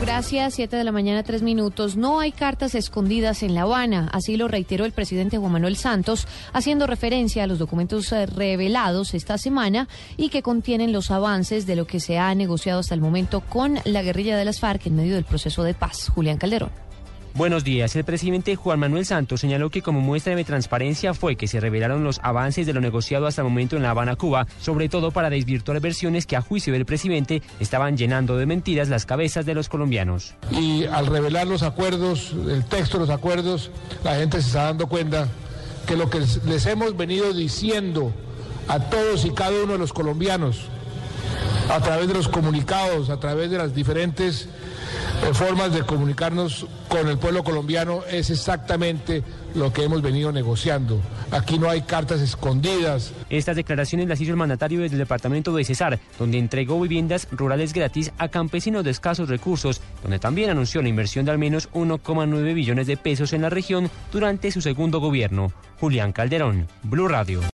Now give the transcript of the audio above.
Gracias, 7 de la mañana, 3 minutos. No hay cartas escondidas en La Habana, así lo reiteró el presidente Juan Manuel Santos, haciendo referencia a los documentos eh, revelados esta semana y que contienen los avances de lo que se ha negociado hasta el momento con la guerrilla de las FARC en medio del proceso de paz. Julián Calderón. Buenos días. El presidente Juan Manuel Santos señaló que como muestra de transparencia fue que se revelaron los avances de lo negociado hasta el momento en La Habana, Cuba, sobre todo para desvirtuar versiones que a juicio del presidente estaban llenando de mentiras las cabezas de los colombianos. Y al revelar los acuerdos, el texto de los acuerdos, la gente se está dando cuenta que lo que les hemos venido diciendo a todos y cada uno de los colombianos, a través de los comunicados, a través de las diferentes formas de comunicarnos con el pueblo colombiano es exactamente lo que hemos venido negociando. Aquí no hay cartas escondidas. Estas declaraciones las hizo el mandatario desde el departamento de Cesar, donde entregó viviendas rurales gratis a campesinos de escasos recursos, donde también anunció la inversión de al menos 1,9 billones de pesos en la región durante su segundo gobierno. Julián Calderón, Blue Radio.